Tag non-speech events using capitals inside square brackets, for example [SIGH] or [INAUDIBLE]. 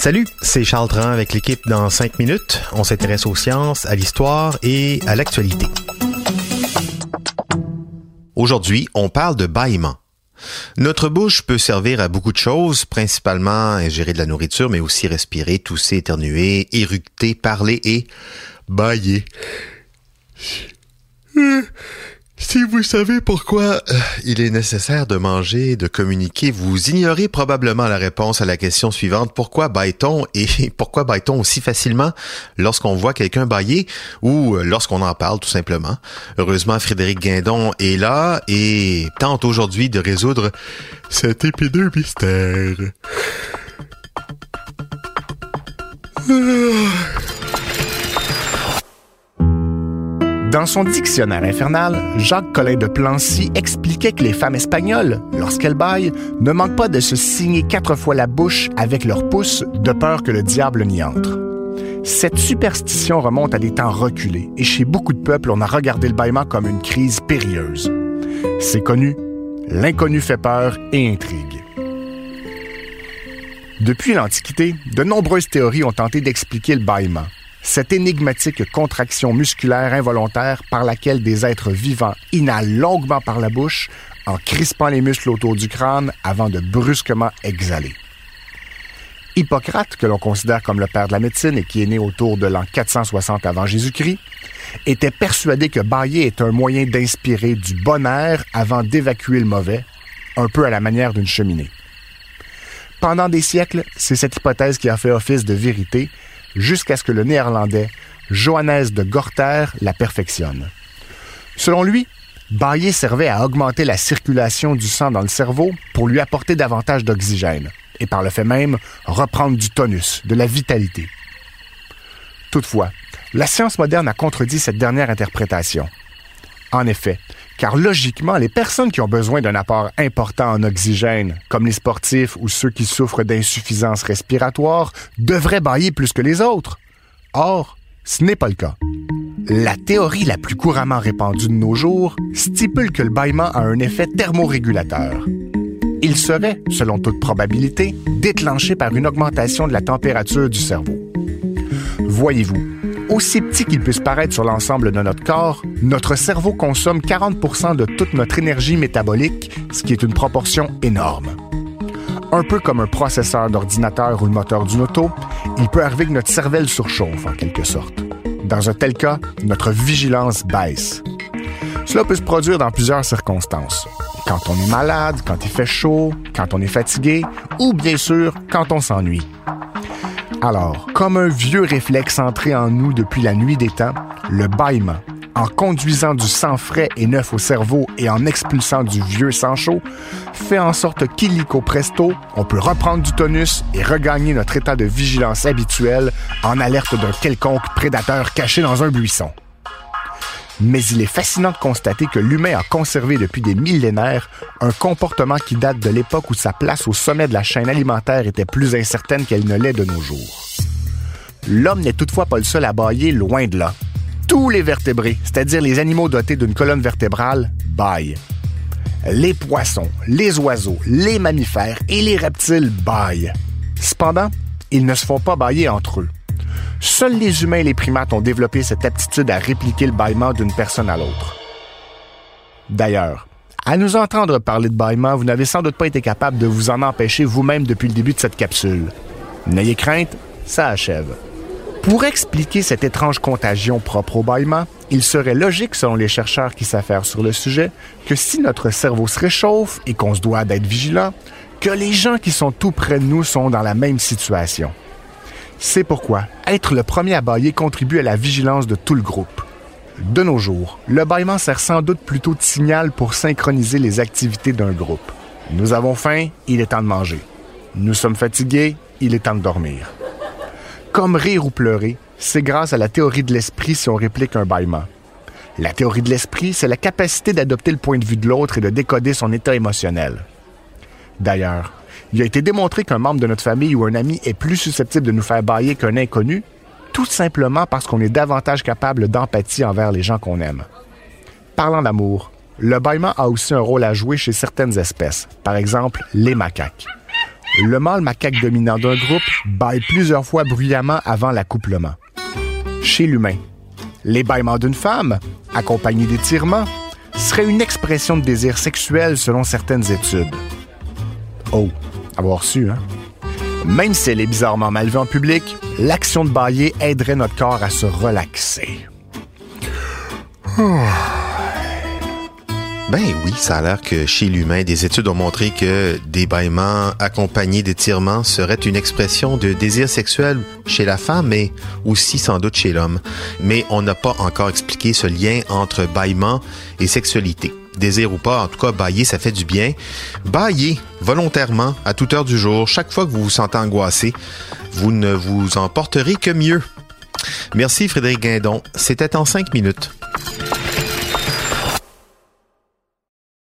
Salut, c'est Charles Dran avec l'équipe dans 5 minutes. On s'intéresse aux sciences, à l'histoire et à l'actualité. Aujourd'hui, on parle de bâillement. Notre bouche peut servir à beaucoup de choses, principalement ingérer de la nourriture, mais aussi respirer, tousser, éternuer, éructer, parler et bailler. Si vous savez pourquoi euh, il est nécessaire de manger, de communiquer, vous ignorez probablement la réponse à la question suivante. Pourquoi baille-t-on et [LAUGHS] pourquoi baille-t-on aussi facilement lorsqu'on voit quelqu'un bailler ou euh, lorsqu'on en parle tout simplement? Heureusement, Frédéric Guindon est là et tente aujourd'hui de résoudre cet épineux mystère. Dans son dictionnaire infernal, Jacques Collin de Plancy expliquait que les femmes espagnoles, lorsqu'elles baillent, ne manquent pas de se signer quatre fois la bouche avec leur pouce de peur que le diable n'y entre. Cette superstition remonte à des temps reculés et chez beaucoup de peuples, on a regardé le bâillement comme une crise périlleuse. C'est connu, l'inconnu fait peur et intrigue. Depuis l'Antiquité, de nombreuses théories ont tenté d'expliquer le bâillement cette énigmatique contraction musculaire involontaire par laquelle des êtres vivants inhalent longuement par la bouche en crispant les muscles autour du crâne avant de brusquement exhaler. Hippocrate, que l'on considère comme le père de la médecine et qui est né autour de l'an 460 avant Jésus-Christ, était persuadé que bailler est un moyen d'inspirer du bon air avant d'évacuer le mauvais, un peu à la manière d'une cheminée. Pendant des siècles, c'est cette hypothèse qui a fait office de vérité jusqu'à ce que le néerlandais Johannes de Gorter la perfectionne. Selon lui, bailler servait à augmenter la circulation du sang dans le cerveau pour lui apporter davantage d'oxygène et par le fait même reprendre du tonus, de la vitalité. Toutefois, la science moderne a contredit cette dernière interprétation. En effet, car logiquement, les personnes qui ont besoin d'un apport important en oxygène, comme les sportifs ou ceux qui souffrent d'insuffisance respiratoire, devraient bailler plus que les autres. Or, ce n'est pas le cas. La théorie la plus couramment répandue de nos jours stipule que le bâillement a un effet thermorégulateur. Il serait, selon toute probabilité, déclenché par une augmentation de la température du cerveau. Voyez-vous, aussi petit qu'il puisse paraître sur l'ensemble de notre corps, notre cerveau consomme 40 de toute notre énergie métabolique, ce qui est une proportion énorme. Un peu comme un processeur d'ordinateur ou le moteur d'une auto, il peut arriver que notre cervelle surchauffe en quelque sorte. Dans un tel cas, notre vigilance baisse. Cela peut se produire dans plusieurs circonstances. Quand on est malade, quand il fait chaud, quand on est fatigué, ou bien sûr quand on s'ennuie. Alors, comme un vieux réflexe entré en nous depuis la nuit des temps, le bâillement, en conduisant du sang frais et neuf au cerveau et en expulsant du vieux sang chaud, fait en sorte qu'illico presto, on peut reprendre du tonus et regagner notre état de vigilance habituel en alerte d'un quelconque prédateur caché dans un buisson mais il est fascinant de constater que l'humain a conservé depuis des millénaires un comportement qui date de l'époque où sa place au sommet de la chaîne alimentaire était plus incertaine qu'elle ne l'est de nos jours. L'homme n'est toutefois pas le seul à bailler, loin de là. Tous les vertébrés, c'est-à-dire les animaux dotés d'une colonne vertébrale, baillent. Les poissons, les oiseaux, les mammifères et les reptiles baillent. Cependant, ils ne se font pas bailler entre eux. Seuls les humains et les primates ont développé cette aptitude à répliquer le bâillement d'une personne à l'autre. D'ailleurs, à nous entendre parler de bâillement, vous n'avez sans doute pas été capable de vous en empêcher vous-même depuis le début de cette capsule. N'ayez crainte, ça achève. Pour expliquer cette étrange contagion propre au bâillement, il serait logique, selon les chercheurs qui s'affairent sur le sujet, que si notre cerveau se réchauffe et qu'on se doit d'être vigilant, que les gens qui sont tout près de nous sont dans la même situation. C'est pourquoi être le premier à bailler contribue à la vigilance de tout le groupe. De nos jours, le bâillement sert sans doute plutôt de signal pour synchroniser les activités d'un groupe. Nous avons faim, il est temps de manger. Nous sommes fatigués, il est temps de dormir. Comme rire ou pleurer, c'est grâce à la théorie de l'esprit si on réplique un bâillement. La théorie de l'esprit, c'est la capacité d'adopter le point de vue de l'autre et de décoder son état émotionnel. D'ailleurs, il a été démontré qu'un membre de notre famille ou un ami est plus susceptible de nous faire bailler qu'un inconnu, tout simplement parce qu'on est davantage capable d'empathie envers les gens qu'on aime. Parlant d'amour, le bâillement a aussi un rôle à jouer chez certaines espèces, par exemple les macaques. Le mâle macaque dominant d'un groupe baille plusieurs fois bruyamment avant l'accouplement. Chez l'humain, les bâillements d'une femme, accompagnés d'étirements, seraient une expression de désir sexuel selon certaines études. Oh, avoir su, hein? Même si elle est bizarrement mal vue en public, l'action de bailler aiderait notre corps à se relaxer. [SIGHS] Ben oui, ça a l'air que chez l'humain, des études ont montré que des bâillements accompagnés d'étirements seraient une expression de désir sexuel chez la femme, mais aussi sans doute chez l'homme. Mais on n'a pas encore expliqué ce lien entre bâillement et sexualité. Désir ou pas, en tout cas, bailler, ça fait du bien. Bailler volontairement, à toute heure du jour, chaque fois que vous vous sentez angoissé, vous ne vous en porterez que mieux. Merci Frédéric Guindon. C'était en cinq minutes.